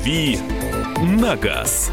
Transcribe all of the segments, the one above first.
«Дави на газ».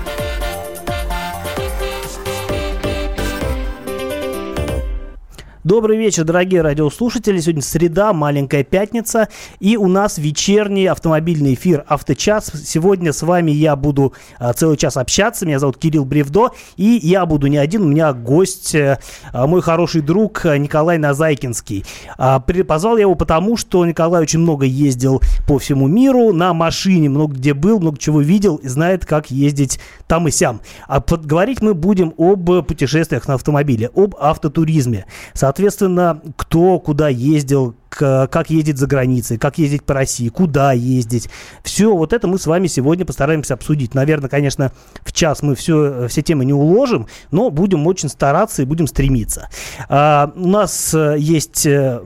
Добрый вечер, дорогие радиослушатели. Сегодня среда, маленькая пятница, и у нас вечерний автомобильный эфир «Авточас». Сегодня с вами я буду а, целый час общаться. Меня зовут Кирилл Бревдо, и я буду не один, у меня гость, а, мой хороший друг Николай Назайкинский. А, позвал я его потому, что Николай очень много ездил по всему миру на машине, много где был, много чего видел и знает, как ездить там и сям. А поговорить мы будем об путешествиях на автомобиле, об автотуризме. Соответственно, Соответственно, кто куда ездил, как ездить за границей, как ездить по России, куда ездить. Все вот это мы с вами сегодня постараемся обсудить. Наверное, конечно, в час мы все, все темы не уложим, но будем очень стараться и будем стремиться. А, у нас э, есть, э,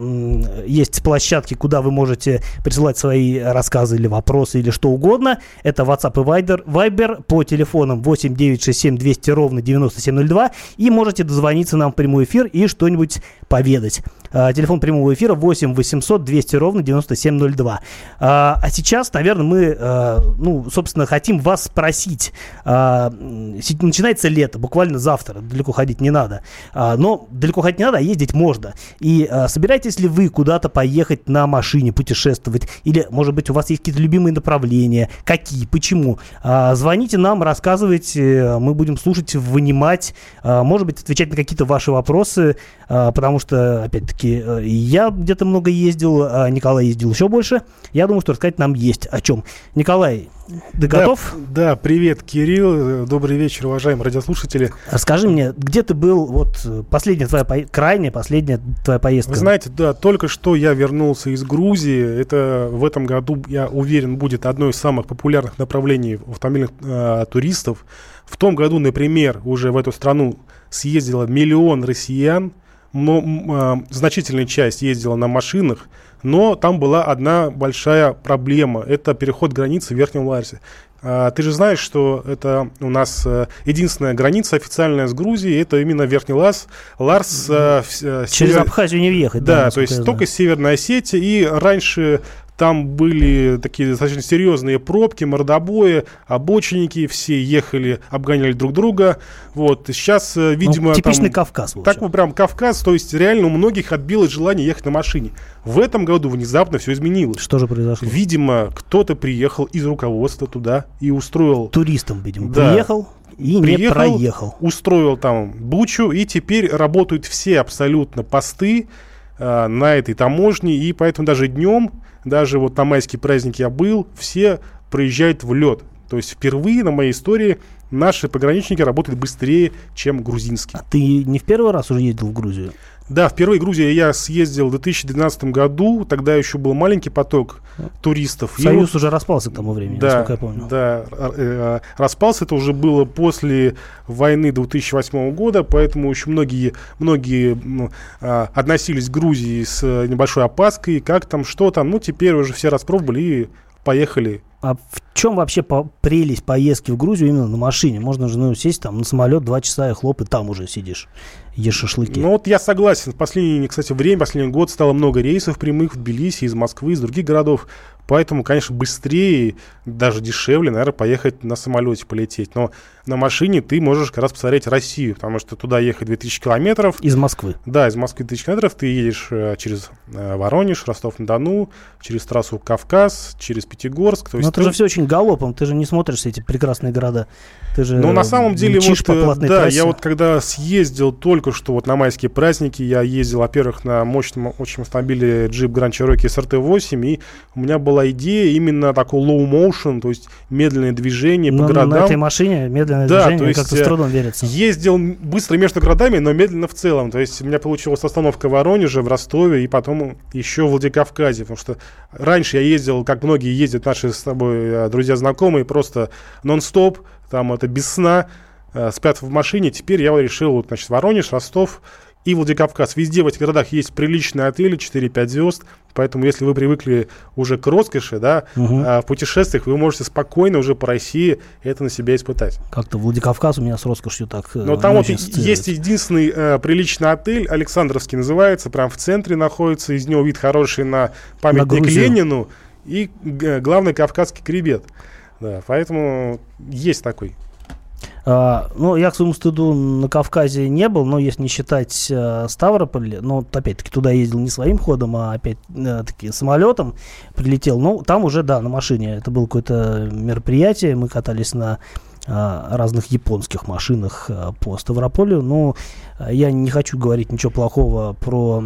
есть площадки, куда вы можете присылать свои рассказы или вопросы или что угодно. Это WhatsApp и Viber, Viber по телефонам 8 967 200 ровно 9702 и можете дозвониться нам в прямой эфир и что-нибудь поведать. А, телефон прямого эфира 8 800 200 ровно 9702. А, а сейчас, наверное, мы, а, ну, собственно, хотим вас спросить. Начинается лето, буквально завтра, далеко ходить не надо. Но далеко ходить не надо, а ездить можно. И собираетесь ли вы куда-то поехать на машине, путешествовать? Или, может быть, у вас есть какие-то любимые направления? Какие? Почему? Звоните нам, рассказывайте, мы будем слушать, вынимать, может быть, отвечать на какие-то ваши вопросы, потому что, опять-таки, я где-то много ездил, а Николай ездил еще больше. Я думаю, что рассказать нам есть о чем. Николай, ты да, готов? Да, привет, Кирилл. Добрый вечер, уважаемые радиослушатели. Расскажи мне, где ты был, вот последняя твоя, по... крайняя последняя твоя поездка? Вы знаете, да, только что я вернулся из Грузии. Это в этом году, я уверен, будет одно из самых популярных направлений автомобильных э, туристов. В том году, например, уже в эту страну съездило миллион россиян э, значительная часть ездила на машинах, но там была одна большая проблема. Это переход границы в Верхнем Ларсе. А, ты же знаешь, что это у нас э, единственная граница официальная с Грузией, это именно Верхний Ларс. Ларс э, Через север... Абхазию не въехать. Да, да то есть только Северная Осетия. И раньше там были такие достаточно серьезные пробки, мордобои, обочинники, все ехали, обгоняли друг друга. Вот. Сейчас, э, видимо... Ну, типичный там, Кавказ. Так, вот прям Кавказ, то есть реально у многих отбилось желание ехать на машине. В этом году внезапно все изменилось. Что же произошло? Видимо, кто-то приехал из руководства туда и устроил... Туристом, видимо, да. приехал и приехал, не проехал. Устроил там бучу, и теперь работают все абсолютно посты э, на этой таможне, и поэтому даже днем даже вот на майские праздники я был, все проезжают в лед. То есть впервые на моей истории наши пограничники работают быстрее, чем грузинские. А ты не в первый раз уже ездил в Грузию? Да, впервые в Грузию я съездил в 2012 году. Тогда еще был маленький поток туристов. Союз и, уже распался к тому времени, да, насколько я помню. Да, э, распался. Это уже было после войны 2008 года, поэтому еще многие, многие ну, относились к Грузии с небольшой опаской. Как там, что там. Ну, теперь уже все распробовали и поехали а в чем вообще по прелесть поездки в Грузию именно на машине? Можно же ну, сесть там на самолет, два часа и хлоп, и там уже сидишь, ешь шашлыки. Ну вот я согласен. В последнее, кстати, время, последний год стало много рейсов прямых в Тбилиси, из Москвы, из других городов. Поэтому, конечно, быстрее, даже дешевле, наверное, поехать на самолете, полететь. Но на машине ты можешь как раз посмотреть Россию, потому что туда ехать 2000 километров. Из Москвы? Да, из Москвы 2000 километров. Ты едешь э, через э, Воронеж, Ростов-на-Дону, через трассу Кавказ, через Пятигорск. То есть Но ты... это же все очень галопом, ты же не смотришь эти прекрасные города. Ты же Ну, на самом деле, вот, по э, да, трассе. я вот когда съездил только что вот на майские праздники, я ездил, во-первых, на мощном очень автомобиле Jeep Grand Cherokee SRT-8, и у меня была идея именно такой low motion, то есть медленное движение Но по городам. На этой машине медленно медленное да, движение, есть как-то с трудом верится. Ездил быстро между городами, но медленно в целом. То есть у меня получилась остановка в Воронеже, в Ростове и потом еще в Владикавказе. Потому что раньше я ездил, как многие ездят, наши с тобой э, друзья-знакомые, просто нон-стоп, там это без сна, э, спят в машине. Теперь я решил, значит, Воронеж, Ростов и Владикавказ. Везде в этих городах есть приличные отели, 4-5 звезд. Поэтому, если вы привыкли уже к роскоши, да, угу. а, в путешествиях вы можете спокойно уже по России это на себя испытать. Как-то Владикавказ у меня с роскошью так. Э, Но там вот есть единственный э, приличный отель, Александровский называется, прям в центре находится, из него вид хороший на памятник на Ленину и э, главный кавказский кребет. Да, поэтому есть такой. А, ну, я, к своему стыду, на Кавказе не был, но если не считать а, Ставрополь, ну, опять-таки, туда ездил не своим ходом, а опять-таки а, самолетом прилетел. Ну, там уже, да, на машине. Это было какое-то мероприятие, мы катались на разных японских машинах а, по Ставрополю. Но а, я не хочу говорить ничего плохого про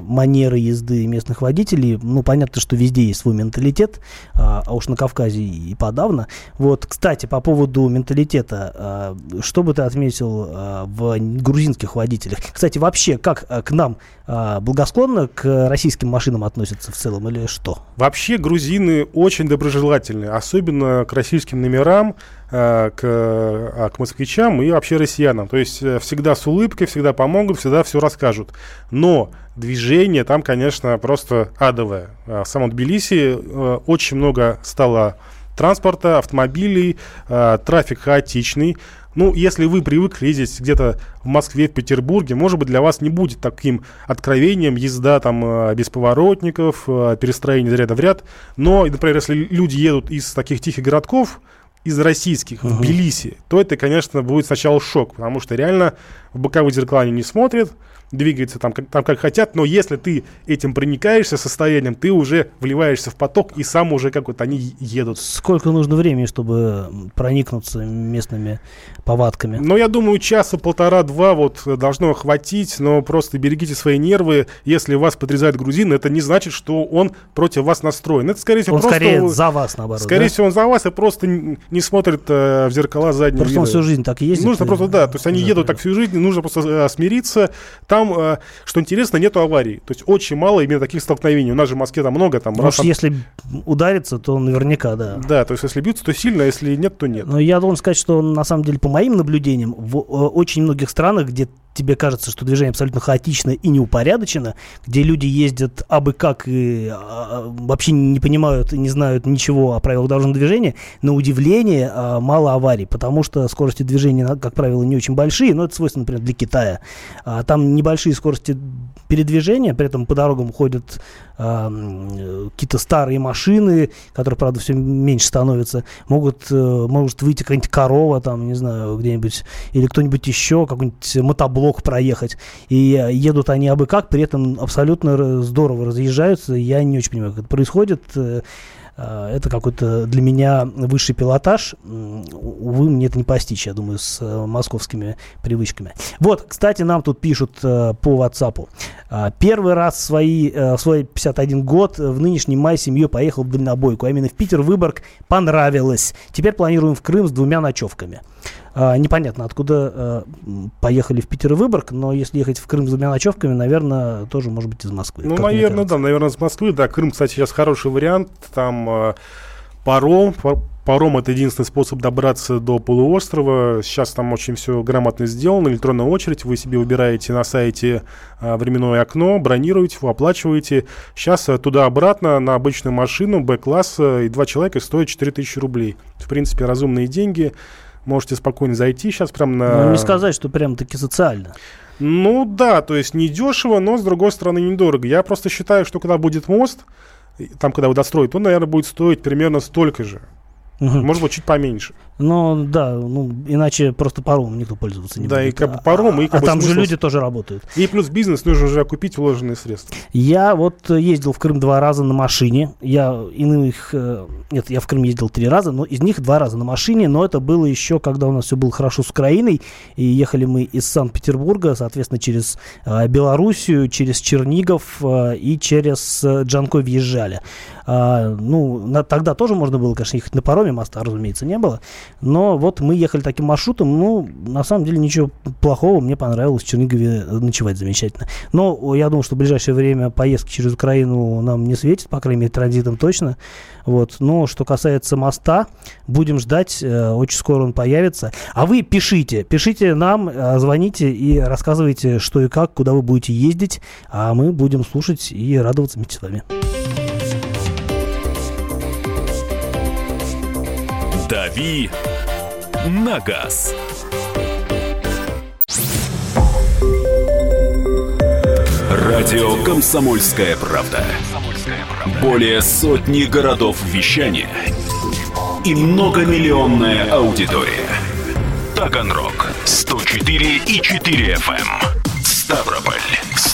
манеры езды местных водителей. Ну, понятно, что везде есть свой менталитет, а уж на Кавказе и подавно. Вот, кстати, по поводу менталитета, что бы ты отметил в грузинских водителях? Кстати, вообще, как к нам благосклонно к российским машинам относятся в целом или что? Вообще грузины очень доброжелательны, особенно к российским номерам. Э, к, а, к москвичам и вообще россиянам. То есть э, всегда с улыбкой, всегда помогут, всегда все расскажут. Но движение там, конечно, просто адовое. А в самом Тбилиси э, очень много стало транспорта, автомобилей, трафик хаотичный. Ну, если вы привыкли ездить где-то в Москве, в Петербурге, может быть, для вас не будет таким откровением езда там без поворотников, перестроение из ряда в ряд. Но, например, если люди едут из таких тихих городков, из российских uh-huh. в Тбилиси, то это, конечно, будет сначала шок, потому что реально в боковые зеркала они не смотрят, двигаются там как, там как хотят, но если ты этим проникаешься состоянием, ты уже вливаешься в поток и сам уже как вот они едут. Сколько нужно времени, чтобы проникнуться местными повадками? Ну, я думаю, часа полтора-два вот должно хватить, но просто берегите свои нервы. Если вас подрезает грузин, это не значит, что он против вас настроен. Это, скорее всего, он просто... скорее за вас, наоборот, Скорее да? всего, он за вас и просто не смотрит э, в зеркала заднего Просто вида. он всю жизнь так ездит. Нужно и... просто, да, то есть они да, едут так всю жизнь, нужно просто э, смириться. Там, э, что интересно, нету аварий. То есть очень мало именно таких столкновений. У нас же в Москве там много. Там, Может, там... если ударится, то наверняка, да. Да, то есть если бьются, то сильно, а если нет, то нет. Но я должен сказать, что на самом деле, по моим наблюдениям, в э, очень многих странах, где тебе кажется, что движение абсолютно хаотично и неупорядочено, где люди ездят абы как и а, а, вообще не понимают и не знают ничего о правилах дорожного движения, на удивление а, мало аварий, потому что скорости движения, как правило, не очень большие, но это свойственно, например, для Китая. А, там небольшие скорости передвижения, при этом по дорогам ходят э, какие-то старые машины, которые, правда, все меньше становятся, могут, э, может выйти какая-нибудь корова там, не знаю, где-нибудь, или кто-нибудь еще, какой-нибудь мотоблок проехать, и едут они абы как, при этом абсолютно здорово разъезжаются, я не очень понимаю, как это происходит, э, Э, это какой-то для меня высший пилотаж. Увы, мне это не постичь, я думаю, с э, московскими привычками. Вот, кстати, нам тут пишут э, по WhatsApp. Первый раз в свои, свой 51 год в нынешний май семьей поехал в дальнобойку, а именно в Питер, Выборг. Понравилось. Теперь планируем в Крым с двумя ночевками. А, непонятно, откуда а, поехали в Питер и Выборг, но если ехать в Крым с двумя ночевками, наверное, тоже может быть из Москвы. Ну, наверное, да, наверное, из Москвы. Да, Крым, кстати, сейчас хороший вариант. Там а, паром, Паром это единственный способ добраться до полуострова. Сейчас там очень все грамотно сделано. Электронная очередь. Вы себе выбираете на сайте а, временное окно, бронируете, вы оплачиваете. Сейчас а, туда-обратно на обычную машину Б-класса и два человека стоит 4000 рублей. В принципе, разумные деньги. Можете спокойно зайти сейчас прям на... Ну, не сказать, что прям таки социально. Ну да, то есть не дешево, но с другой стороны недорого. Я просто считаю, что когда будет мост, там когда его достроят, он, наверное, будет стоить примерно столько же. Угу. Может быть, чуть поменьше. Ну, да, ну, иначе просто паромом никто пользоваться не да, будет. Да, и как бы паром, и как а бы там же люди тоже работают. И плюс бизнес нужно уже окупить вложенные средства. Я вот ездил в Крым два раза на машине. Я иных... Э, нет, я в Крым ездил три раза, но из них два раза на машине, но это было еще, когда у нас все было хорошо с Украиной, и ехали мы из Санкт-Петербурга, соответственно, через э, Белоруссию, через Чернигов э, и через э, Джанкой въезжали. А, ну, на, тогда тоже можно было, конечно, ехать на пароме, моста, разумеется, не было. Но вот мы ехали таким маршрутом, ну, на самом деле ничего плохого, мне понравилось в Чернигове ночевать замечательно. Но я думаю, что в ближайшее время поездки через Украину нам не светит, по крайней мере, транзитом точно. Вот. Но что касается моста, будем ждать, э, очень скоро он появится. А вы пишите, пишите нам, э, звоните и рассказывайте, что и как, куда вы будете ездить, а мы будем слушать и радоваться вместе с вами. «Дави на газ». Радио «Комсомольская правда». Более сотни городов вещания – и многомиллионная аудитория. Таганрог 104 и 4 FM. Эм. Ставрополь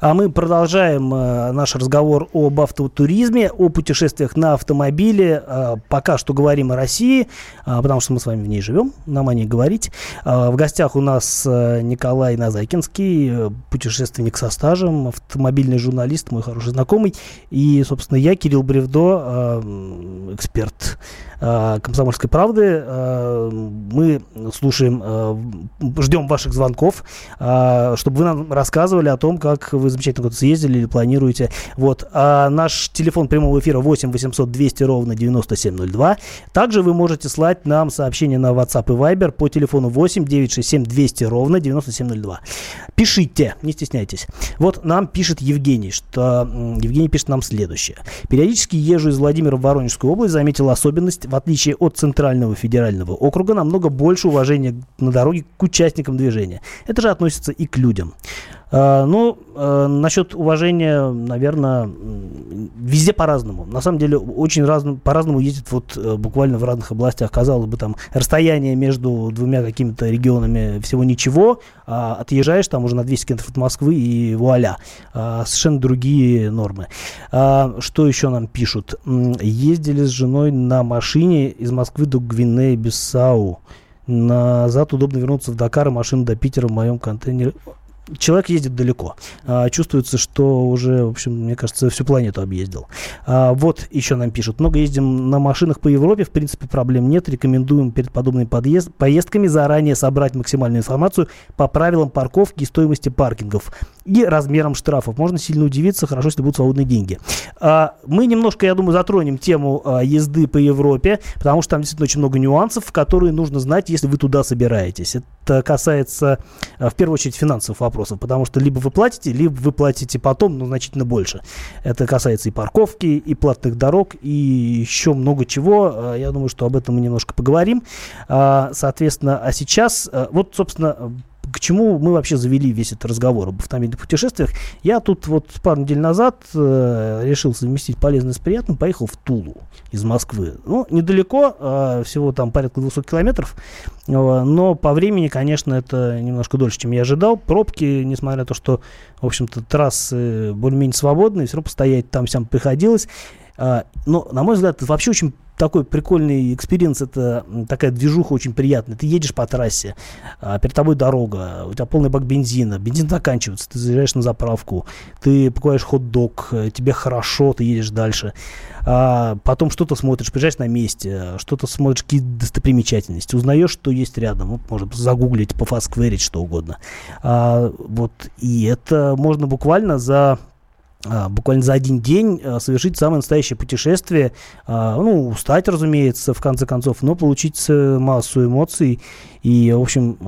А мы продолжаем э, наш разговор об автотуризме, о путешествиях на автомобиле. Э, пока что говорим о России, э, потому что мы с вами в ней живем, нам о ней говорить. В гостях у нас Николай Назакинский, э, путешественник со стажем, автомобильный журналист, мой хороший знакомый. И, собственно, я, Кирилл Бревдо, эксперт «Комсомольской правды». Э, мы слушаем, э, ждем ваших звонков, чтобы вы нам рассказывали о том, как вы замечательно куда-то съездили или планируете. Вот. А наш телефон прямого эфира 8 800 200 ровно 9702. Также вы можете слать нам сообщения на WhatsApp и Viber по телефону 8 967 200 ровно 9702. Пишите, не стесняйтесь. Вот нам пишет Евгений, что Евгений пишет нам следующее. Периодически езжу из Владимира в Воронежскую область, заметил особенность в отличие от Центрального федерального округа, намного больше уважения на дороге к участникам движения. Это же относится и к людям. А, ну, а, насчет уважения, наверное, везде по-разному. На самом деле, очень разно, по-разному ездит вот э, буквально в разных областях. Казалось бы, там расстояние между двумя какими-то регионами всего ничего, а отъезжаешь там уже на 200 километров от Москвы и вуаля. А, совершенно другие нормы. Что еще нам пишут? Ездили с женой на машине из Москвы до Гвинеи-Бисау. Назад удобно вернуться в Дакар, и машина до Питера в моем контейнере человек ездит далеко. А, чувствуется, что уже, в общем, мне кажется, всю планету объездил. А, вот еще нам пишут. Много ездим на машинах по Европе. В принципе, проблем нет. Рекомендуем перед подобными подъезд, поездками заранее собрать максимальную информацию по правилам парковки и стоимости паркингов и размером штрафов. Можно сильно удивиться, хорошо, если будут свободные деньги. А, мы немножко, я думаю, затронем тему езды по Европе, потому что там действительно очень много нюансов, которые нужно знать, если вы туда собираетесь. Касается, а, в первую очередь, финансовых вопросов, потому что либо вы платите, либо вы платите потом, но значительно больше. Это касается и парковки, и платных дорог, и еще много чего. Я думаю, что об этом мы немножко поговорим. Соответственно, а сейчас, вот, собственно, к чему мы вообще завели весь этот разговор об автомобильных путешествиях. Я тут вот пару недель назад э, решил совместить полезное с приятным, поехал в Тулу из Москвы. Ну, недалеко, э, всего там порядка 200 километров, э, но по времени, конечно, это немножко дольше, чем я ожидал. Пробки, несмотря на то, что, в общем-то, трассы более-менее свободные, все равно постоять там всем приходилось. Э, но, на мой взгляд, это вообще очень такой прикольный experience, это такая движуха очень приятная. Ты едешь по трассе, а, перед тобой дорога, у тебя полный бак бензина, бензин заканчивается, ты заезжаешь на заправку, ты покупаешь хот-дог, э, тебе хорошо, ты едешь дальше. А потом что-то смотришь, приезжаешь на месте, что-то смотришь, какие достопримечательности, узнаешь, что есть рядом, ну, можно загуглить, по foursquare ить, что угодно. А, вот, и это можно буквально за буквально за один день а, совершить самое настоящее путешествие, а, ну, устать, разумеется, в конце концов, но получить э, массу эмоций. И, в общем,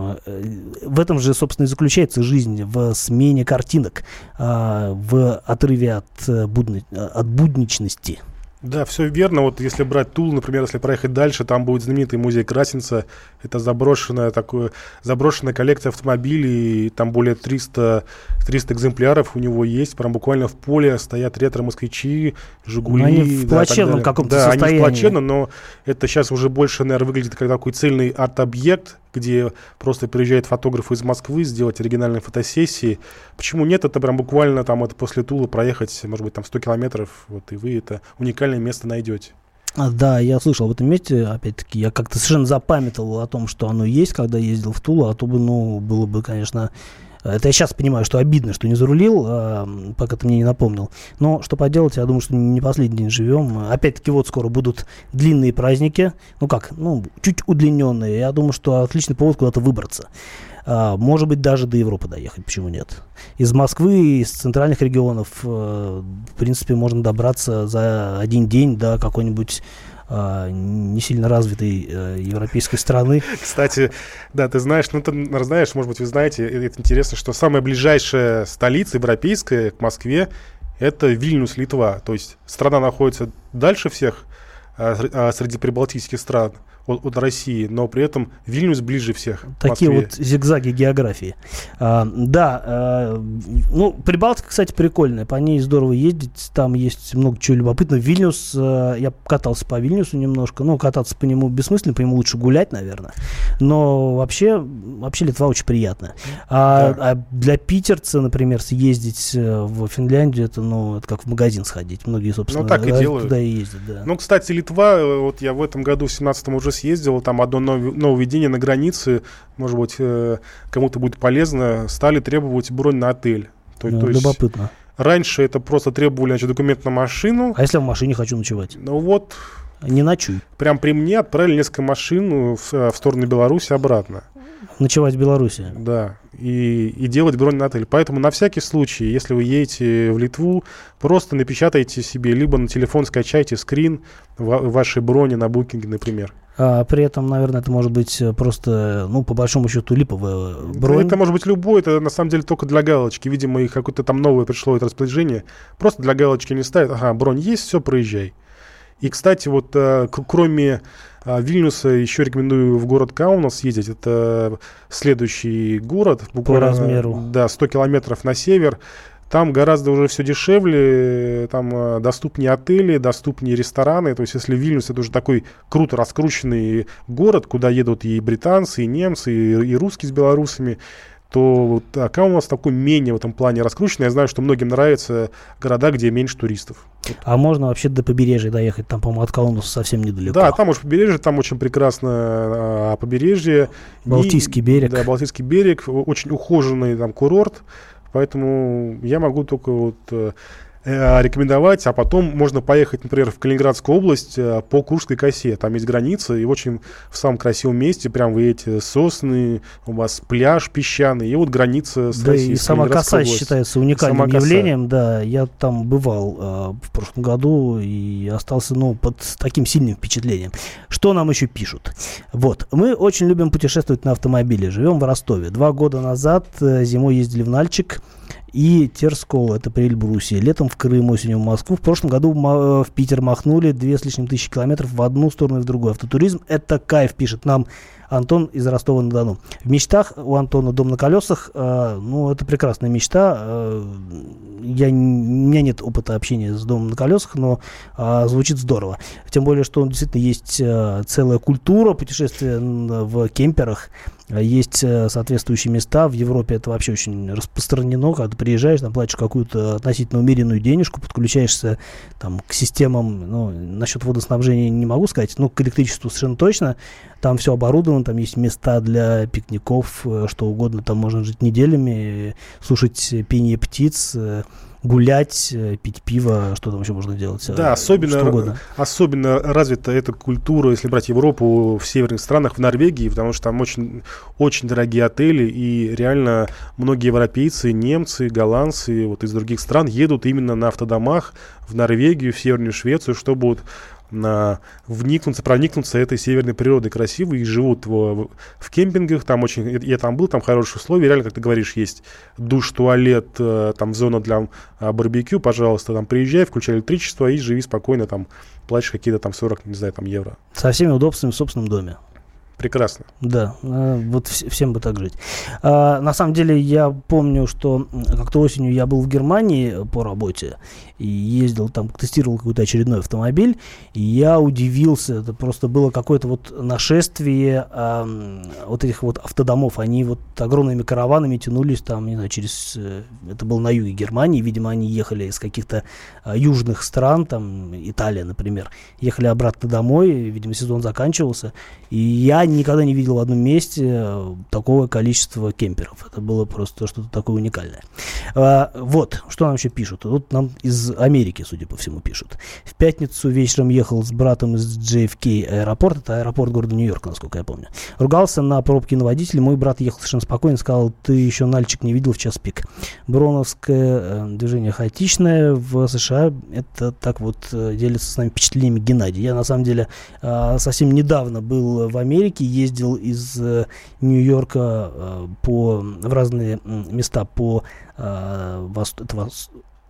в этом же, собственно, и заключается жизнь, в смене картинок, в отрыве от, э, будни, от будничности. Да, все верно. Вот если брать Тул, например, если проехать дальше, там будет знаменитый музей Красинца. Это заброшенная, такое, заброшенная коллекция автомобилей. Там более 300, 300 экземпляров у него есть. Прям буквально в поле стоят ретро-москвичи, Жигули. Но они в да, плачевном каком-то да, состоянии. они в плачевном, но это сейчас уже больше, наверное, выглядит как такой цельный арт-объект, где просто приезжают фотографы из Москвы сделать оригинальные фотосессии. Почему нет? Это прям буквально там это после Тула проехать, может быть, там 100 километров, вот и вы это уникальное место найдете. А, да, я слышал об этом месте, опять-таки, я как-то совершенно запамятовал о том, что оно есть, когда ездил в Тулу, а то бы, ну, было бы, конечно, это я сейчас понимаю, что обидно, что не зарулил, а, пока ты мне не напомнил. Но что поделать, я думаю, что не последний день живем. Опять-таки вот скоро будут длинные праздники. Ну как, ну, чуть удлиненные. Я думаю, что отличный повод куда-то выбраться. А, может быть, даже до Европы доехать, почему нет? Из Москвы, из центральных регионов, э, в принципе, можно добраться за один день до какой-нибудь э, не сильно развитой э, европейской страны. Кстати, да, ты знаешь, ну ты знаешь, может быть, вы знаете, это интересно, что самая ближайшая столица европейская к Москве это Вильнюс, Литва. То есть страна находится дальше всех а, а, среди прибалтийских стран от, от России, но при этом Вильнюс ближе всех. Такие вот зигзаги географии. А, да, а, ну, Прибалтика, кстати, прикольная, по ней здорово ездить, там есть много чего любопытного. Вильнюс, а, я катался по Вильнюсу немножко, ну, кататься по нему бессмысленно, по нему лучше гулять, наверное, но вообще, вообще Литва очень приятная. А, да. а для питерца, например, съездить э, в Финляндию, это, ну, это как в магазин сходить. Многие, собственно, ну, так и делают. туда и ездят, да. Ну, кстати, Литва, э, вот я в этом году, в 17-м уже съездил, там одно нововведение на границе, может быть, э, кому-то будет полезно, стали требовать бронь на отель. То, ну, то есть любопытно. Раньше это просто требовали значит, документ на машину. А если в машине хочу ночевать? Ну вот. Не ночуй. Прям при мне отправили несколько машин в, в сторону Беларуси обратно. Ночевать в Беларуси. Да, и, и делать бронь на отель. Поэтому на всякий случай, если вы едете в Литву, просто напечатайте себе, либо на телефон скачайте скрин вашей брони на букинге, например. А при этом, наверное, это может быть э, просто, ну, по большому счету, липовая бронь. Это может быть любой, это на самом деле только для галочки. Видимо, их какое-то там новое пришло это распоряжение. Просто для галочки не ставят. Ага, бронь есть, все, проезжай. И, кстати, вот э, кроме Вильнюса еще рекомендую в город Каунас съездить. Это следующий город. По размеру. Да, 100 километров на север. Там гораздо уже все дешевле, там э, доступнее отели, доступнее рестораны. То есть если Вильнюс это уже такой круто раскрученный город, куда едут и британцы, и немцы, и, и русские с белорусами, то вот, а у нас такой менее в этом плане раскрученный. Я знаю, что многим нравятся города, где меньше туристов. А можно вообще до побережья доехать? Там, по-моему, от Каунаса совсем недалеко. Да, там уж побережье, там очень прекрасно а, побережье. Балтийский И, берег. Да, Балтийский берег, очень ухоженный там курорт. Поэтому я могу только вот э, рекомендовать, а потом можно поехать, например, в Калининградскую область э, по Курской косе. Там есть граница, и очень в самом красивом месте, прям вы эти сосны, у вас пляж песчаный, и вот граница с Да, Россией, и сама коса область. считается уникальным сама явлением, да. Я там бывал э, в прошлом году и остался, ну, под таким сильным впечатлением. Что нам еще пишут? Вот, мы очень любим путешествовать на автомобиле, живем в Ростове. Два года назад э, зимой ездили в Нальчик, и Терскол, это при Эльбрусе. Летом в Крым, осенью в Москву. В прошлом году в Питер махнули две с лишним тысячи километров в одну сторону и в другую. Автотуризм – это кайф, пишет нам Антон из Ростова-на-Дону. В мечтах у Антона дом на колесах, э, ну, это прекрасная мечта. Э, я, у меня нет опыта общения с домом на колесах, но э, звучит здорово. Тем более, что действительно есть э, целая культура путешествия в кемперах. Есть э, соответствующие места. В Европе это вообще очень распространено. Когда ты приезжаешь, там платишь какую-то относительно умеренную денежку, подключаешься там, к системам, ну, насчет водоснабжения не могу сказать, но к электричеству совершенно точно. Там все оборудовано, там есть места для пикников, э, что угодно. Там можно жить неделями, слушать пение птиц, э, гулять, э, пить пиво, что там еще можно делать? Да, особенно, особенно развита эта культура, если брать Европу, в северных странах, в Норвегии, потому что там очень, очень дорогие отели, и реально многие европейцы, немцы, голландцы вот из других стран едут именно на автодомах в Норвегию, в Северную Швецию, чтобы вот на вникнуться, проникнуться этой северной природой красивой и живут в, в кемпингах, там очень, я там был, там хорошие условия, реально, как ты говоришь, есть душ, туалет, э, там зона для а, барбекю, пожалуйста, там приезжай, включай электричество и живи спокойно, там платишь какие-то там 40, не знаю, там евро. Со всеми удобствами в собственном доме. Прекрасно. Да, э, вот всем бы так жить. А, на самом деле я помню, что как-то осенью я был в Германии по работе и ездил там, тестировал какой-то очередной автомобиль, и я удивился, это просто было какое-то вот нашествие а, вот этих вот автодомов, они вот огромными караванами тянулись там, не знаю, через, э, это было на юге Германии, видимо, они ехали из каких-то а, южных стран, там, Италия, например, ехали обратно домой, видимо, сезон заканчивался, и я никогда не видел в одном месте э, такого количества кемперов. Это было просто что-то такое уникальное. А, вот, что нам еще пишут. Тут нам из Америки, судя по всему, пишут. В пятницу вечером ехал с братом из JFK аэропорта, это аэропорт города Нью-Йорк, насколько я помню. Ругался на пробки на водителя. Мой брат ехал совершенно спокойно, сказал, ты еще нальчик не видел в час пик. Броновское э, движение хаотичное в США. Это так вот э, делится с нами впечатлениями Геннадий. Я на самом деле э, совсем недавно был в Америке, ездил из Нью-Йорка по, в разные места по это,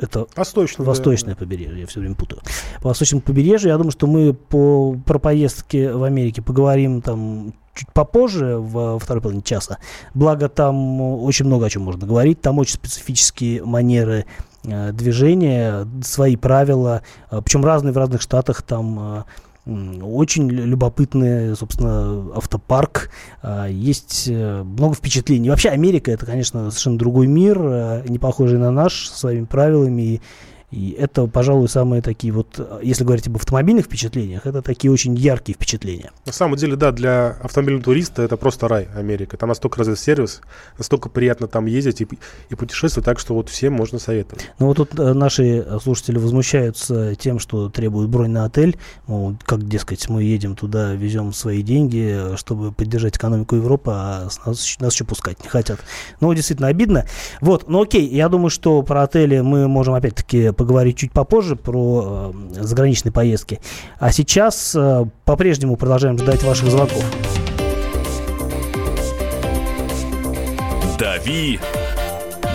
это Восточное, восточное да. побережье, я все время путаю. По восточному побережью, я думаю, что мы по, про поездки в Америке поговорим там чуть попозже, в второй половине часа. Благо, там очень много о чем можно говорить. Там очень специфические манеры э, движения, свои правила, э, причем разные в разных штатах. Там э, очень любопытный, собственно, автопарк. Э, есть э, много впечатлений. Вообще Америка это, конечно, совершенно другой мир, э, не похожий на наш, со своими правилами и это, пожалуй, самые такие вот, если говорить об автомобильных впечатлениях, это такие очень яркие впечатления. На самом деле, да, для автомобильного туриста это просто рай Америка. Там настолько развит сервис, настолько приятно там ездить и, и путешествовать, так что вот всем можно советовать. Ну вот тут э, наши слушатели возмущаются тем, что требуют бронь на отель. Мол, как, дескать, мы едем туда, везем свои деньги, чтобы поддержать экономику Европы, а нас, нас еще пускать не хотят. Ну, действительно обидно. Вот, ну окей, я думаю, что про отели мы можем опять-таки поговорить чуть попозже про э, заграничные поездки. А сейчас э, по-прежнему продолжаем ждать ваших звонков. «Дави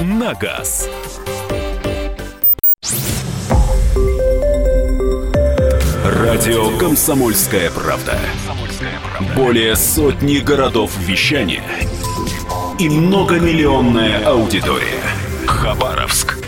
на газ». Радио «Комсомольская правда». Более сотни городов вещания и многомиллионная аудитория. Хабаровск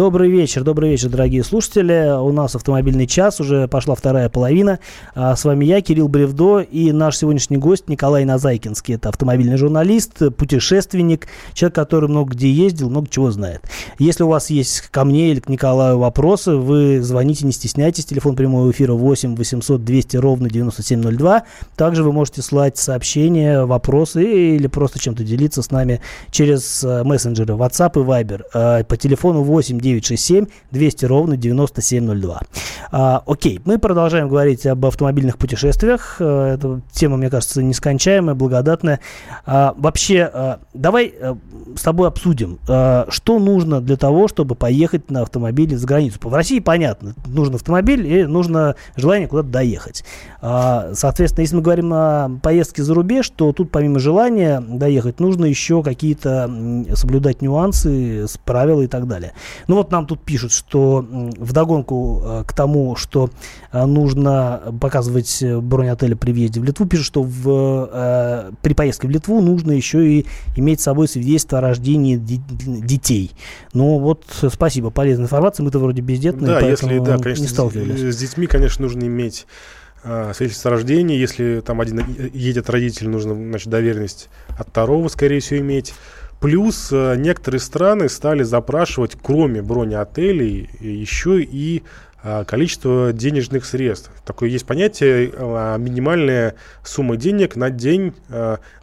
Добрый вечер, добрый вечер, дорогие слушатели. У нас автомобильный час, уже пошла вторая половина. А с вами я, Кирилл Бревдо, и наш сегодняшний гость Николай Назайкинский. Это автомобильный журналист, путешественник, человек, который много где ездил, много чего знает. Если у вас есть ко мне или к Николаю вопросы, вы звоните, не стесняйтесь. Телефон прямого эфира 8 800 200 ровно 9702. Также вы можете слать сообщения, вопросы или просто чем-то делиться с нами через э, мессенджеры WhatsApp и Viber э, по телефону 8 967 200 ровно 9702. А, окей, мы продолжаем говорить об автомобильных путешествиях. А, эта тема, мне кажется, нескончаемая, благодатная. А, вообще, а, давай а, с тобой обсудим, а, что нужно для того, чтобы поехать на автомобиле за границу. В России понятно, нужен автомобиль и нужно желание куда-то доехать. А, соответственно, если мы говорим о поездке за рубеж, то тут помимо желания доехать, нужно еще какие-то соблюдать нюансы, правила и так далее. Ну вот нам тут пишут, что вдогонку э, к тому, что э, нужно показывать э, бронь отеля при въезде в Литву, пишут, что в, при поездке в Литву нужно еще и иметь с собой свидетельство о рождении детей. Ну вот, спасибо, полезная информация, мы-то вроде бездетные, да, если, да, конечно, не сталкивались. С, с детьми, конечно, нужно иметь свидетельство о рождении. Если там один едет родитель, нужно, значит, доверенность от второго, скорее всего, иметь. Плюс э, некоторые страны стали запрашивать, кроме брони отелей, еще и э, количество денежных средств. Такое есть понятие э, минимальная сумма денег на день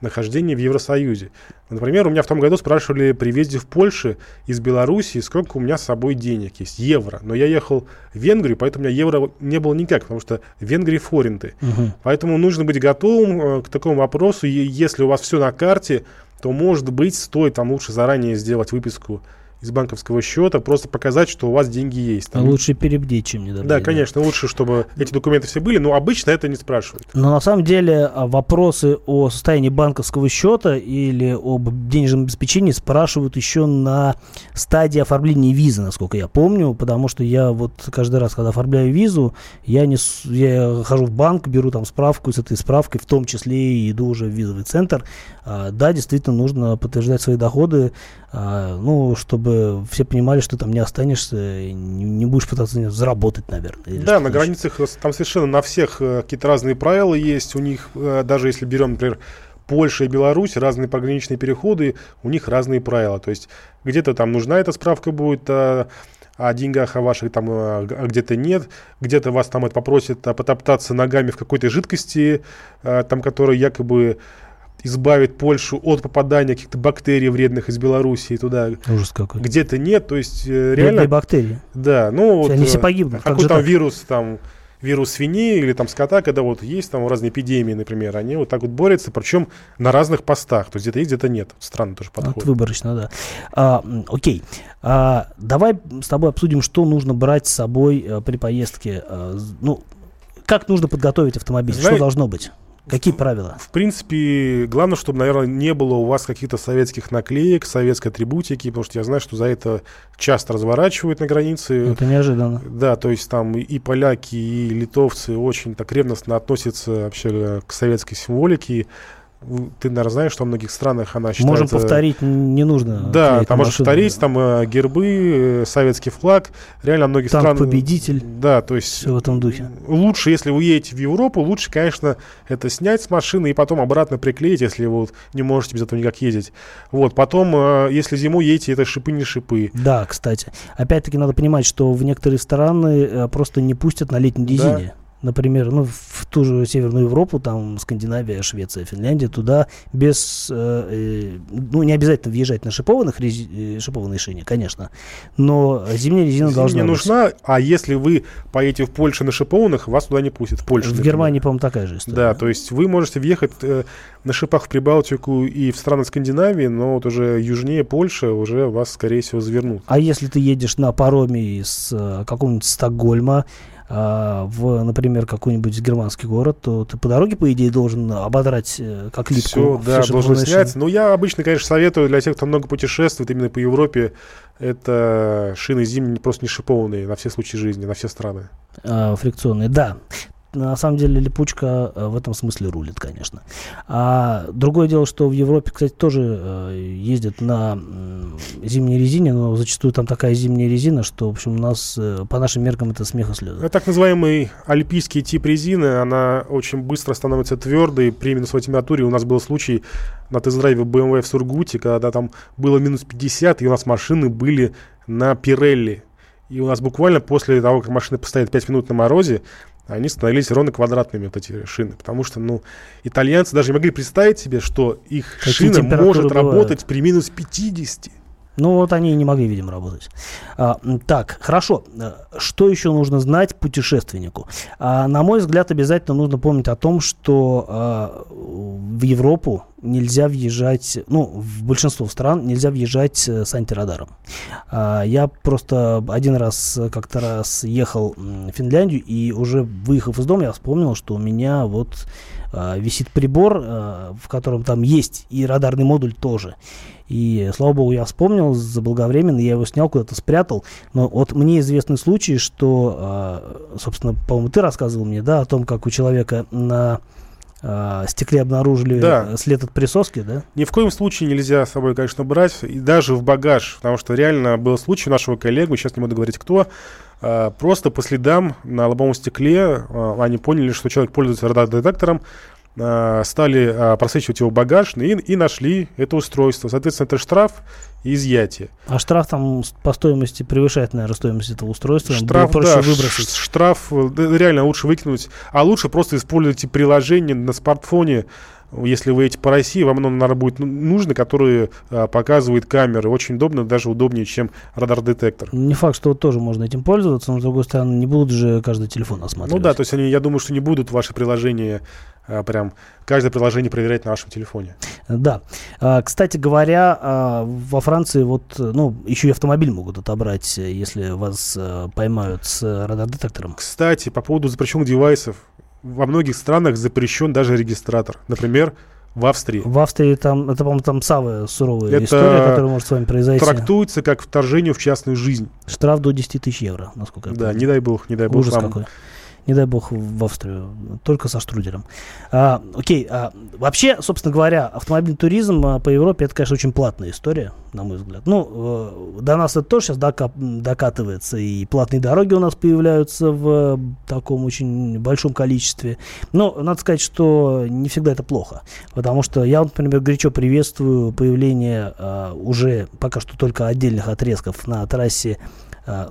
нахождения в Евросоюзе. Например, у меня в том году спрашивали при въезде в Польшу из Белоруссии, сколько у меня с собой денег есть, евро. Но я ехал в Венгрию, поэтому у меня евро не было никак, потому что в Венгрии форинты. Угу. Поэтому нужно быть готовым к такому вопросу. И если у вас все на карте, то, может быть, стоит там лучше заранее сделать выписку из банковского счета, просто показать, что у вас деньги есть. Там. Лучше перебдеть, чем не добавить. Да, конечно, лучше, чтобы эти документы все были, но обычно это не спрашивают. Но на самом деле а, вопросы о состоянии банковского счета или об денежном обеспечении спрашивают еще на стадии оформления визы, насколько я помню, потому что я вот каждый раз, когда оформляю визу, я, не, я хожу в банк, беру там справку, с этой справкой в том числе и иду уже в визовый центр. А, да, действительно, нужно подтверждать свои доходы, а, ну, чтобы все понимали, что там не останешься, не, не будешь пытаться заработать, наверное. Да, на границах там совершенно на всех э, какие-то разные правила есть. У них, э, даже если берем, например, Польша и Беларусь, разные пограничные переходы, у них разные правила. То есть где-то там нужна эта справка будет о, о деньгах, о ваших там, а где-то нет. Где-то вас там это попросят потоптаться ногами в какой-то жидкости, там, которая якобы избавит Польшу от попадания каких-то бактерий вредных из Белоруссии туда. Ужас какой. Где-то нет, то есть э, реально... Бедные бактерии. Да, ну вот... Они все э, погибнут. Какой там так? вирус там вирус свиней или там скота, когда вот есть там разные эпидемии, например, они вот так вот борются, причем на разных постах. То есть где-то есть, где-то нет. Странно тоже подход. Вот выборочно, да. А, окей. А, давай с тобой обсудим, что нужно брать с собой а, при поездке. А, ну, как нужно подготовить автомобиль? Знаешь, что должно быть? Какие правила? В принципе, главное, чтобы, наверное, не было у вас каких-то советских наклеек, советской атрибутики, потому что я знаю, что за это часто разворачивают на границе. Это неожиданно. Да, то есть там и поляки, и литовцы очень так ревностно относятся вообще к советской символике ты, наверное, знаешь, что в многих странах она считается... Можем повторить, не нужно. Да, там можно повторить, там э, гербы, э, советский флаг, реально многих Танк стран... победитель. Да, то есть... Все в этом духе. Лучше, если вы едете в Европу, лучше, конечно, это снять с машины и потом обратно приклеить, если вы вот не можете без этого никак ездить. Вот, потом, э, если зимой едете, это шипы не шипы. Да, кстати. Опять-таки надо понимать, что в некоторые страны э, просто не пустят на летней резине. Да например, ну, в ту же Северную Европу, там Скандинавия, Швеция, Финляндия, туда без, э, э ну, не обязательно въезжать на шипованных, рези, э, шипованные шины, конечно, но зимняя резина Зимняя должна не нужна, а если вы поедете в Польшу на шипованных, вас туда не пустят. В Польше, В например. Германии, по-моему, такая же история. Да, то есть вы можете въехать э, на шипах в Прибалтику и в страны Скандинавии, но вот уже южнее Польши уже вас, скорее всего, завернут. А если ты едешь на пароме из э, какого-нибудь Стокгольма, а, в, например, какой-нибудь германский город, то ты по дороге, по идее, должен ободрать э, как липку. Все, да, должен снять. Но я обычно, конечно, советую для тех, кто много путешествует именно по Европе, это шины зимние, просто не шипованные на все случаи жизни, на все страны. А, фрикционные, да на самом деле липучка э, в этом смысле рулит, конечно. А другое дело, что в Европе, кстати, тоже э, ездят на зимней резине, но зачастую там такая зимняя резина, что, в общем, у нас э, по нашим меркам это смеха слезы. Это так называемый альпийский тип резины, она очень быстро становится твердой при минусовой температуре. У нас был случай на тест-драйве BMW в Сургуте, когда там было минус 50, и у нас машины были на Пирелли. И у нас буквально после того, как машина постоит 5 минут на морозе, они становились ровно квадратными, вот эти шины. Потому что, ну, итальянцы даже не могли представить себе, что их Какие шина может бывают? работать при минус 50. Ну, вот они и не могли, видимо, работать. А, так, хорошо. Э, что еще нужно знать путешественнику? А, на мой взгляд, обязательно нужно помнить о том, что а, в Европу нельзя въезжать, ну, в большинство стран нельзя въезжать с антирадаром. А, я просто один раз, как-то раз ехал в Финляндию, и уже выехав из дома, я вспомнил, что у меня вот а, висит прибор, а, в котором там есть и радарный модуль тоже. И, слава богу, я вспомнил заблаговременно, я его снял, куда-то спрятал. Но вот мне известны случаи, что, а, собственно, по-моему, ты рассказывал мне, да, о том, как у человека на э, стекле обнаружили да. след от присоски, да? Ни в коем случае нельзя с собой, конечно, брать, и даже в багаж, потому что реально был случай у нашего коллегу, сейчас не буду говорить кто, э, просто по следам на лобовом стекле э, они поняли, что человек пользуется радар-детектором, а, стали а, просвечивать его багаж и, и нашли это устройство. Соответственно, это штраф и изъятие. А штраф там по стоимости превышает, наверное, стоимость этого устройства? Штраф, да, выбросить. штраф э, реально лучше выкинуть, а лучше просто используйте приложение на смартфоне, если вы едете по России, вам оно, наверное, будет нужно, которое а, показывает камеры. Очень удобно, даже удобнее, чем радар-детектор. Не факт, что вот тоже можно этим пользоваться, но, с другой стороны, не будут же каждый телефон осматривать. Ну да, то есть они, я думаю, что не будут ваши приложения а, прям каждое приложение проверять на вашем телефоне. Да. А, кстати говоря, а, во Франции вот, ну, еще и автомобиль могут отобрать, если вас поймают с радар-детектором. Кстати, по поводу запрещенных девайсов. Во многих странах запрещен даже регистратор. Например, в Австрии. В Австрии там, это, по-моему, там самая суровая это история, которая может с вами произойти. Трактуется как вторжение в частную жизнь. Штраф до 10 тысяч евро, насколько я помню. Да, не дай бог, не дай бог. Ужас вам. какой не дай бог, в Австрию, только со штруделем. А, окей, а, вообще, собственно говоря, автомобильный туризм а, по Европе, это, конечно, очень платная история, на мой взгляд. Ну, э, до нас это тоже сейчас дока- докатывается, и платные дороги у нас появляются в таком очень большом количестве. Но надо сказать, что не всегда это плохо, потому что я, например, горячо приветствую появление а, уже пока что только отдельных отрезков на трассе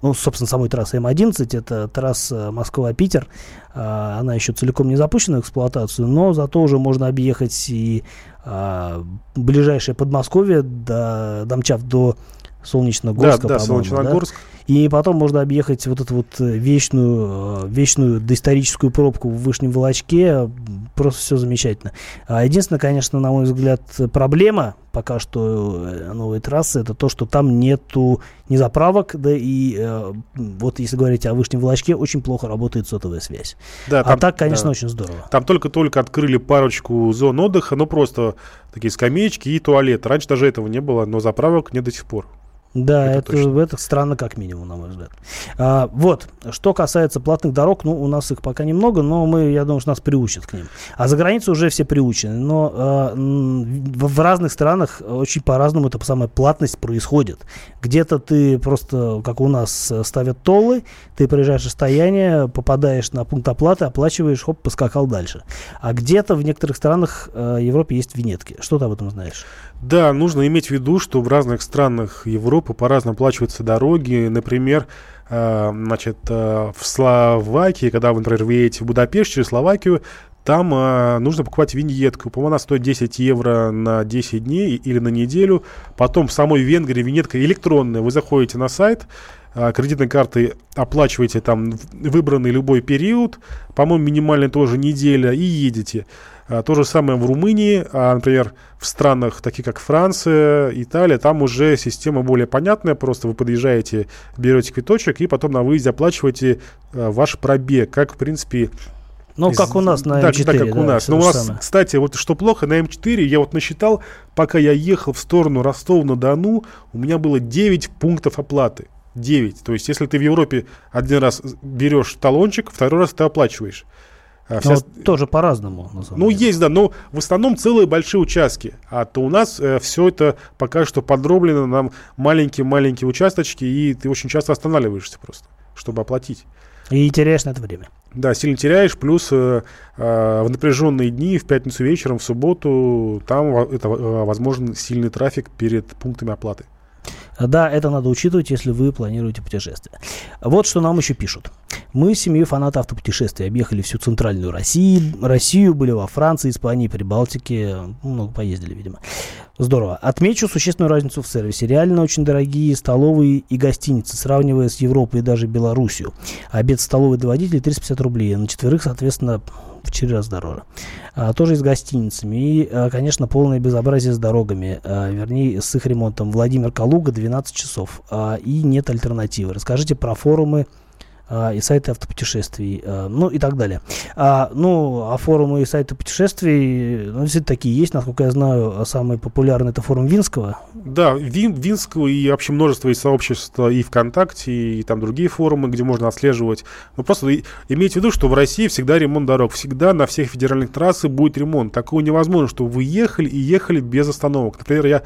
ну, собственно, самой трассы М11, это трасса Москва-Питер, а, она еще целиком не запущена в эксплуатацию, но зато уже можно объехать и а, ближайшее Подмосковье, до, домчав до Солнечногорска, да, да, Солнечногорск. Да? И потом можно объехать вот эту вот э, вечную, э, вечную доисторическую пробку в Вышнем Волочке. Просто все замечательно. А единственное, конечно, на мой взгляд, проблема пока что э, новой трассы, это то, что там нету ни заправок, да и э, вот если говорить о Вышнем Волочке, очень плохо работает сотовая связь. Да, а там, а так, конечно, да. очень здорово. Там только-только открыли парочку зон отдыха, ну просто такие скамеечки и туалет. Раньше даже этого не было, но заправок нет до сих пор. Да, это, это, это странно как минимум, на мой взгляд. А, вот, что касается платных дорог, ну, у нас их пока немного, но мы, я думаю, что нас приучат к ним. А за границей уже все приучены. Но а, в, в разных странах очень по-разному эта самая платность происходит. Где-то ты просто, как у нас, ставят толлы, ты проезжаешь расстояние, попадаешь на пункт оплаты, оплачиваешь, хоп, поскакал дальше. А где-то в некоторых странах э, Европы есть винетки. Что ты об этом знаешь? Да, нужно иметь в виду, что в разных странах Европы по-разному оплачиваются дороги. Например, э, значит, э, в Словакии, когда вы, например, едете в Будапешт через Словакию, там э, нужно покупать виньетку. По-моему, она стоит 10 евро на 10 дней или на неделю. Потом в самой Венгрии виньетка электронная. Вы заходите на сайт, кредитной картой оплачиваете там выбранный любой период. По-моему, минимальная тоже неделя и едете. А, то же самое в Румынии, а, например, в странах, таких как Франция, Италия, там уже система более понятная, просто вы подъезжаете, берете квиточек и потом на выезде оплачиваете а, ваш пробег, как, в принципе, ну, как у нас на М4. Так, как да, у нас. Но у нас, самое. кстати, вот что плохо, на М4 я вот насчитал, пока я ехал в сторону Ростова-на-Дону, у меня было 9 пунктов оплаты. 9. То есть, если ты в Европе один раз берешь талончик, второй раз ты оплачиваешь. А вся... тоже по-разному. Ну, деле. есть, да, но в основном целые большие участки. А то у нас э, все это пока что подроблено нам маленькие-маленькие участочки, и ты очень часто останавливаешься просто, чтобы оплатить. И теряешь на это время. Да, сильно теряешь, плюс э, э, в напряженные дни, в пятницу вечером, в субботу, там это, э, возможен сильный трафик перед пунктами оплаты. Да, это надо учитывать, если вы планируете путешествие. Вот что нам еще пишут. Мы с семьей фанатов автопутешествий объехали всю центральную Россию, Россию, были во Франции, Испании, Прибалтике, ну, поездили, видимо. Здорово. Отмечу существенную разницу в сервисе. Реально очень дорогие столовые и гостиницы, сравнивая с Европой и даже Белоруссию. Обед столовой для водителей 350 рублей, на четверых, соответственно, в 4 раза дороже. А, тоже и с гостиницами. И, а, конечно, полное безобразие с дорогами, а, вернее, с их ремонтом. Владимир Калуга, 12 часов. А, и нет альтернативы. Расскажите про форумы и сайты автопутешествий, а, ну и так далее. А, ну, а форумы и сайты путешествий, ну, действительно такие есть, насколько я знаю, самый популярный это форум Винского. Да, Вин, Винского и вообще множество из сообщества и ВКонтакте, и там другие форумы, где можно отслеживать. Но просто имейте в виду, что в России всегда ремонт дорог, всегда на всех федеральных трассах будет ремонт. Такого невозможно, что вы ехали и ехали без остановок. Например, я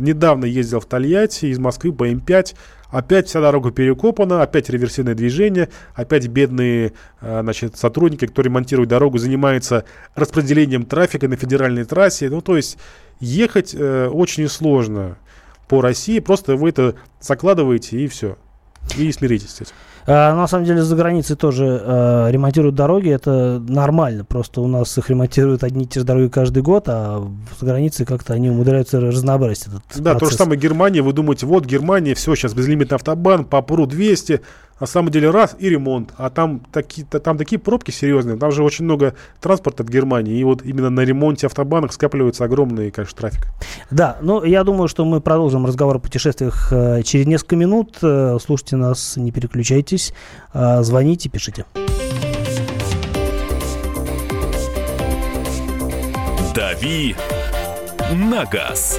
недавно ездил в Тольятти из Москвы по М5, Опять вся дорога перекопана, опять реверсивное движение, опять бедные э, значит, сотрудники, кто ремонтирует дорогу, занимаются распределением трафика на федеральной трассе. Ну, то есть ехать э, очень сложно по России, просто вы это закладываете и все. И смиритесь с этим. А, на самом деле за границей тоже а, ремонтируют дороги, это нормально, просто у нас их ремонтируют одни и те же дороги каждый год, а за границей как-то они умудряются разнообразить этот Да, процесс. то же самое Германия, вы думаете, вот Германия, все, сейчас безлимитный автобан, по ПРУ 200, На самом деле раз и ремонт, а там такие, там такие пробки серьезные, там же очень много транспорта от Германии, и вот именно на ремонте автобанок скапливается огромный, конечно, трафик. Да, ну я думаю, что мы продолжим разговор о путешествиях э, через несколько минут. Э, слушайте нас, не переключайтесь, э, звоните, пишите. «Дави на газ».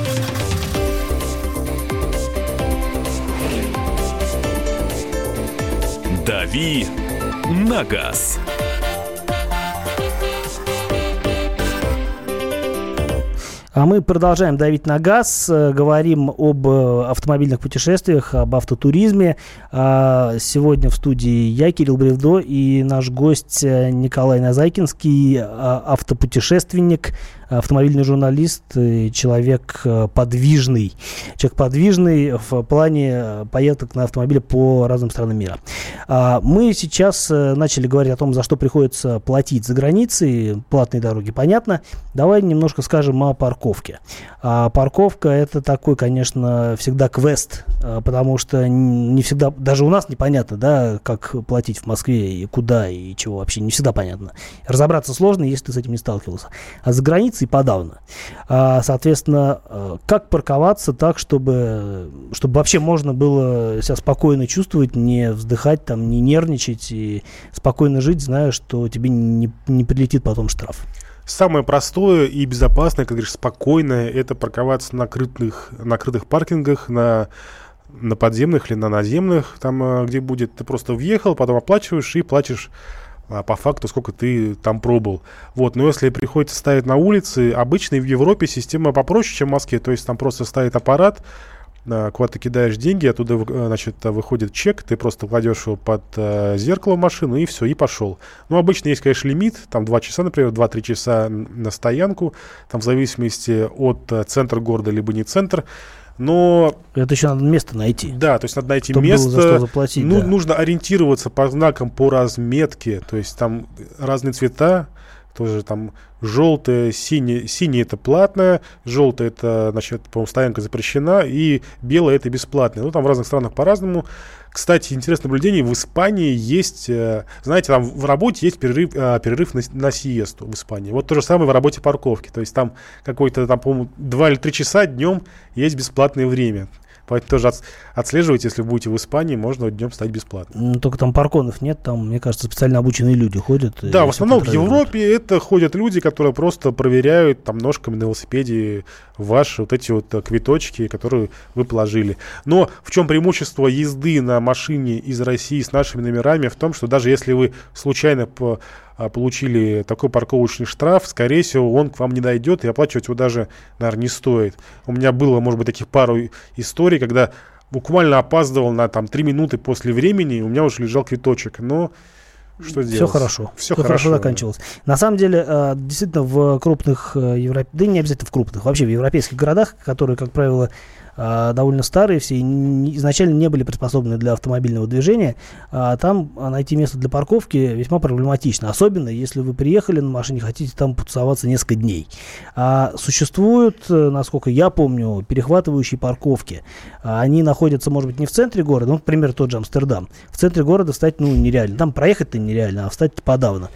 «Дави на газ». А мы продолжаем давить на газ, э, говорим об э, автомобильных путешествиях, об автотуризме. А, сегодня в студии я, Кирилл Бревдо, и наш гость э, Николай Назайкинский, а, автопутешественник, автомобильный журналист, человек подвижный. Человек подвижный в плане поездок на автомобиле по разным странам мира. А, мы сейчас начали говорить о том, за что приходится платить за границей. Платные дороги, понятно. Давай немножко скажем о парковке парковке. А парковка это такой, конечно, всегда квест, а, потому что не всегда, даже у нас непонятно, да, как платить в Москве и куда и чего вообще, не всегда понятно. Разобраться сложно, если ты с этим не сталкивался. А за границей подавно. А, соответственно, а, как парковаться так, чтобы, чтобы вообще можно было себя спокойно чувствовать, не вздыхать, там, не нервничать и спокойно жить, зная, что тебе не, не прилетит потом штраф. Самое простое и безопасное, как говоришь, спокойное, это парковаться на крытых, на крытых паркингах, на на подземных или на наземных, там, э, где будет, ты просто въехал, потом оплачиваешь и платишь а, по факту, сколько ты там пробыл. Вот, но если приходится ставить на улице, обычно в Европе система попроще, чем в Москве, то есть там просто стоит аппарат, куда ты кидаешь деньги, оттуда э, значит, выходит чек, ты просто кладешь его под э, зеркало в машину и все, и пошел. Ну, обычно есть, конечно, лимит, там 2 часа, например, 2-3 часа на стоянку, там в зависимости от э, центра города, либо не центр. Но... Это еще надо место найти. Да, то есть надо найти место. Было за что заплатить, ну, да. Нужно ориентироваться по знакам, по разметке. То есть там разные цвета тоже там желтое, синее, синее это платное, желтое это, значит, по-моему, стоянка запрещена, и белое это бесплатное. Ну, там в разных странах по-разному. Кстати, интересное наблюдение, в Испании есть, э, знаете, там в работе есть перерыв, э, перерыв на, на сиесту в Испании. Вот то же самое в работе парковки. То есть там какой-то, там, по-моему, 2 или 3 часа днем есть бесплатное время. Поэтому тоже от, отслеживайте, если будете в Испании, можно днем стать бесплатно. Ну, только там парконов нет, там, мне кажется, специально обученные люди ходят. Да, в основном в Европе это ходят люди, которые просто проверяют там ножками на велосипеде ваши вот эти вот э, квиточки, которые вы положили. Но в чем преимущество езды на машине из России с нашими номерами? В том, что даже если вы случайно по а, получили такой парковочный штраф, скорее всего, он к вам не дойдет, и оплачивать его даже, наверное, не стоит. У меня было, может быть, таких пару историй, когда буквально опаздывал на там 3 минуты после времени, и у меня уже лежал квиточек. Но что сделать? Все хорошо. Все, Все хорошо, заканчивалось. На самом деле, э, действительно, в крупных э, европ... да не обязательно в крупных, вообще в европейских городах, которые, как правило, а, довольно старые все, изначально не были приспособлены для автомобильного движения, там найти место для парковки весьма проблематично, особенно если вы приехали на машине, хотите там потусоваться несколько дней. А существуют, э, насколько я помню, перехватывающие парковки. Они находятся, может быть, не в центре города, ну, например, тот же Амстердам. В центре города встать, ну, нереально. Там проехать-то нереально, а встать подавно.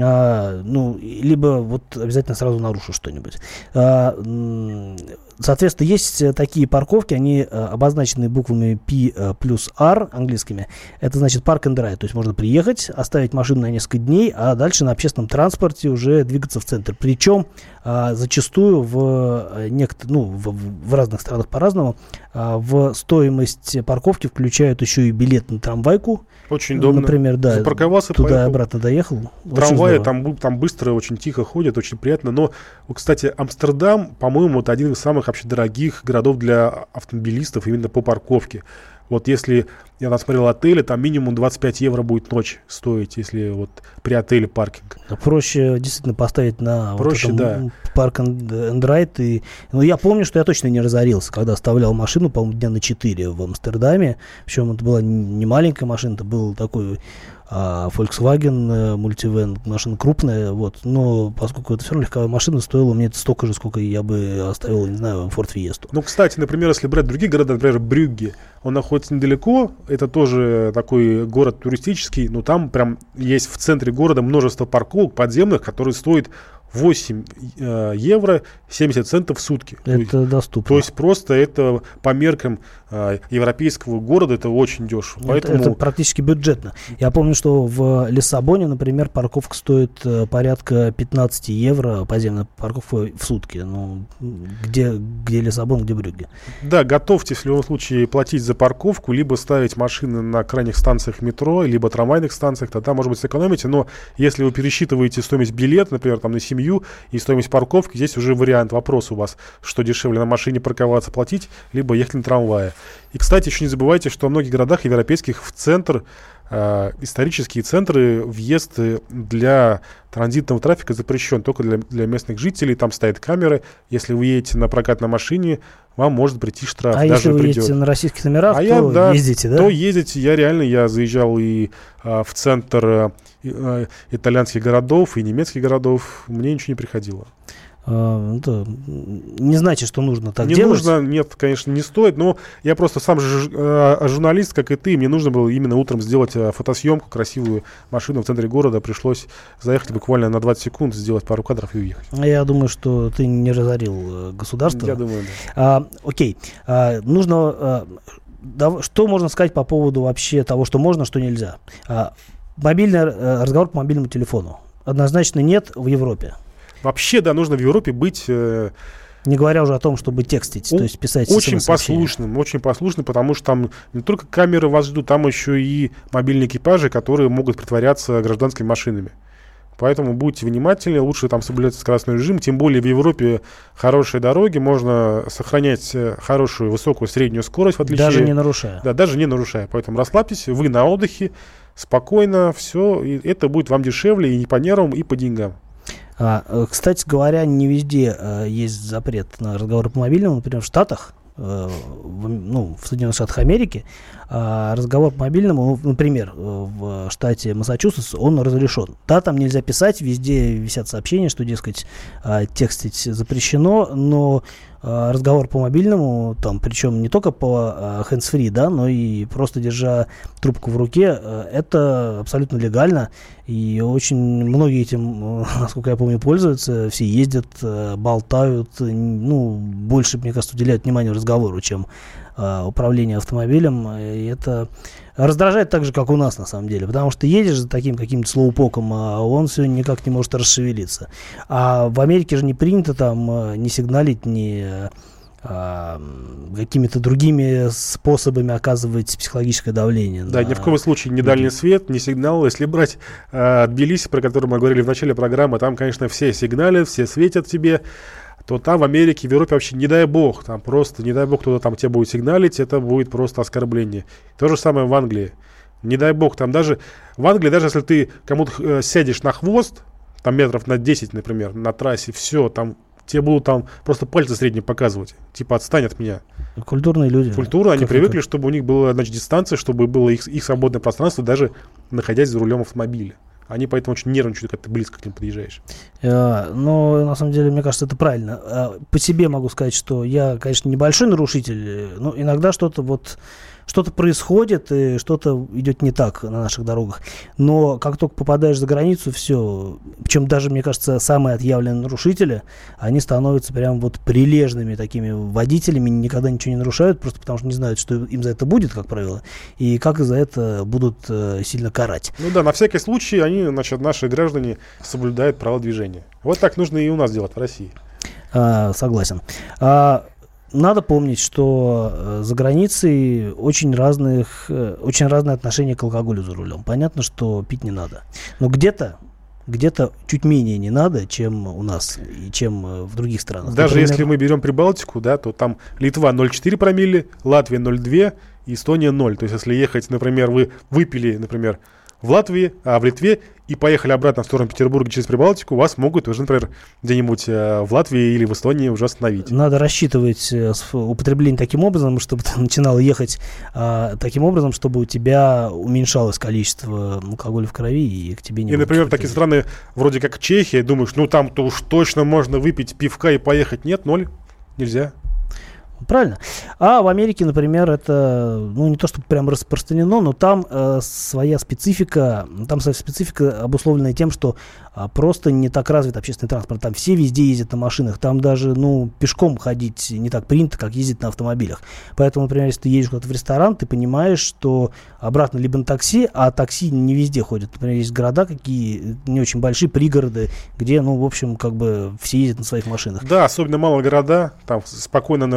А, ну, либо вот обязательно сразу нарушу что-нибудь. А, Соответственно, есть э, такие парковки, они э, обозначены буквами P э, плюс R английскими. Это значит park and drive, то есть можно приехать, оставить машину на несколько дней, а дальше на общественном транспорте уже двигаться в центр. Причем а, зачастую в, некотор- ну, в, в разных странах по-разному а, в стоимость парковки включают еще и билет на трамвайку. Очень удобно. Например, да, Запарковался, туда поехал. обратно доехал. Трамваи там, там быстро, очень тихо ходят, очень приятно. Но, кстати, Амстердам, по-моему, это один из самых вообще дорогих городов для автомобилистов именно по парковке. Вот если я там смотрел отели, там минимум 25 евро будет ночь стоить, если вот при отеле паркинг. Проще действительно поставить на Проще, вот да. парк and. И, ну, я помню, что я точно не разорился, когда оставлял машину, по-моему, дня на 4 в Амстердаме. Причем это была не маленькая машина, это был такой а Volkswagen Multivan, э, машина крупная, вот, но поскольку это все равно легковая машина, стоила мне это столько же, сколько я бы оставил, не знаю, Ford Fiesta. Ну, кстати, например, если брать другие города, например, Брюгге, он находится недалеко, это тоже такой город туристический, но там прям есть в центре города множество парковок подземных, которые стоят 8 э, евро 70 центов в сутки. Это то доступно. То есть просто это по меркам э, европейского города это очень дешево. Это, Поэтому... это практически бюджетно. Я помню, что в Лиссабоне, например, парковка стоит э, порядка 15 евро, подземная парковка в сутки. Ну, где, где Лиссабон, где Брюгге. Да, готовьтесь в любом случае платить за парковку, либо ставить машины на крайних станциях метро, либо трамвайных станциях, тогда, может быть, сэкономите. Но если вы пересчитываете стоимость билета, например, там на семью семью и стоимость парковки, здесь уже вариант, вопрос у вас, что дешевле на машине парковаться, платить, либо ехать на трамвае. И, кстати, еще не забывайте, что в многих городах европейских в центр исторические центры въезд для транзитного трафика запрещен только для, для местных жителей. Там стоят камеры. Если вы едете на прокат на машине, вам может прийти штраф. А даже если вы придет. едете на российских номерах, а то я, да, ездите, да? То ездите. Я реально, я заезжал и а, в центр а, итальянских городов, и немецких городов. Мне ничего не приходило. А, это не значит, что нужно так не делать. нужно, нет, конечно, не стоит, но я просто сам же э, журналист, как и ты, мне нужно было именно утром сделать э, фотосъемку, красивую машину в центре города, пришлось заехать буквально на 20 секунд, сделать пару кадров и уехать. Я думаю, что ты не разорил э, государство. Я думаю, да. А, окей, а, нужно... А, что можно сказать по поводу вообще того, что можно, что нельзя? А, мобильный разговор по мобильному телефону. Однозначно нет в Европе. Вообще, да, нужно в Европе быть... Э, не говоря уже о том, чтобы текстить, у, то есть писать Очень послушным, очень послушным, потому что там не только камеры вас ждут, там еще и мобильные экипажи, которые могут притворяться гражданскими машинами. Поэтому будьте внимательны, лучше там соблюдать скоростной режим. Тем более в Европе хорошие дороги, можно сохранять э, хорошую высокую среднюю скорость в отличие... Даже не нарушая. Да, даже не нарушая. Поэтому расслабьтесь, вы на отдыхе, спокойно, все, и это будет вам дешевле и не по нервам, и по деньгам. А, э, кстати говоря, не везде а, есть запрет на разговоры по мобильному. Например, в Штатах, в, ну, в Соединенных Штатах Америки, а, разговор по мобильному, ну, например, в штате Массачусетс, он разрешен. Да, там нельзя писать, везде висят сообщения, что, дескать, а, текстить запрещено, но а, разговор по мобильному, там, причем не только по hands-free, да, но и просто держа трубку в руке, а, это абсолютно легально, и очень многие этим, насколько я помню, пользуются, все ездят, болтают, ну, больше, мне кажется, уделяют внимание разговору, чем управление автомобилем, и это раздражает так же, как у нас на самом деле, потому что едешь за таким каким-то слоупоком, а он все никак не может расшевелиться. А в Америке же не принято там э, не сигналить, не а, какими-то другими способами оказывать психологическое давление. Да, на... ни в коем случае не дальний свет, не сигнал. Если брать э, Тбилиси, про который мы говорили в начале программы, там, конечно, все сигналят, все светят тебе то там в Америке, в Европе вообще не дай бог, там просто, не дай бог, кто-то там тебе будет сигналить, это будет просто оскорбление. То же самое в Англии. Не дай бог, там даже, в Англии, даже если ты кому-то э, сядешь на хвост, там метров на 10, например, на трассе, все, там тебе будут там просто пальцы средние показывать. Типа, отстань от меня. Культурные люди. Культура, они привыкли, чтобы у них была, значит, дистанция, чтобы было их, их свободное пространство, даже находясь за рулем автомобиля. Они поэтому очень нервничают, когда ты близко к ним подъезжаешь. Э, но на самом деле, мне кажется, это правильно. Э, по себе могу сказать, что я, конечно, небольшой нарушитель, но иногда что-то вот что-то происходит, и что-то идет не так на наших дорогах. Но как только попадаешь за границу, все, причем даже, мне кажется, самые отъявленные нарушители, они становятся прям вот прилежными такими водителями, никогда ничего не нарушают, просто потому что не знают, что им за это будет, как правило, и как за это будут э, сильно карать. Ну да, на всякий случай они, значит, наши граждане соблюдают правила движения. Вот так нужно и у нас делать в России. А, согласен. А, надо помнить, что э, за границей очень, разных, э, очень разные отношения к алкоголю за рулем. Понятно, что пить не надо. Но где-то где-то чуть менее не надо, чем у нас и чем э, в других странах. Даже Например, если мы берем Прибалтику, да, то там Литва 0,4 промилле, Латвия 0,2, Эстония 0. То есть, если ехать, например, вы выпили, например, в Латвии, а в Литве и поехали обратно в сторону Петербурга через Прибалтику, вас могут уже, например, где-нибудь э, в Латвии или в Эстонии уже остановить. Надо рассчитывать э, употребление таким образом, чтобы ты начинал ехать а, таким образом, чтобы у тебя уменьшалось количество алкоголя в крови и к тебе не И, например, такие страны вроде как Чехия, думаешь, ну там-то уж точно можно выпить пивка и поехать. Нет, ноль, нельзя. Правильно. А в Америке, например, это, ну, не то, чтобы прям распространено, но там э, своя специфика, там своя специфика обусловлена тем, что а, просто не так развит общественный транспорт. Там все везде ездят на машинах, там даже, ну, пешком ходить не так принято, как ездить на автомобилях. Поэтому, например, если ты едешь куда-то в ресторан, ты понимаешь, что обратно либо на такси, а такси не везде ходят. Например, есть города какие не очень большие, пригороды, где, ну, в общем, как бы все ездят на своих машинах. Да, особенно малые города, там спокойно на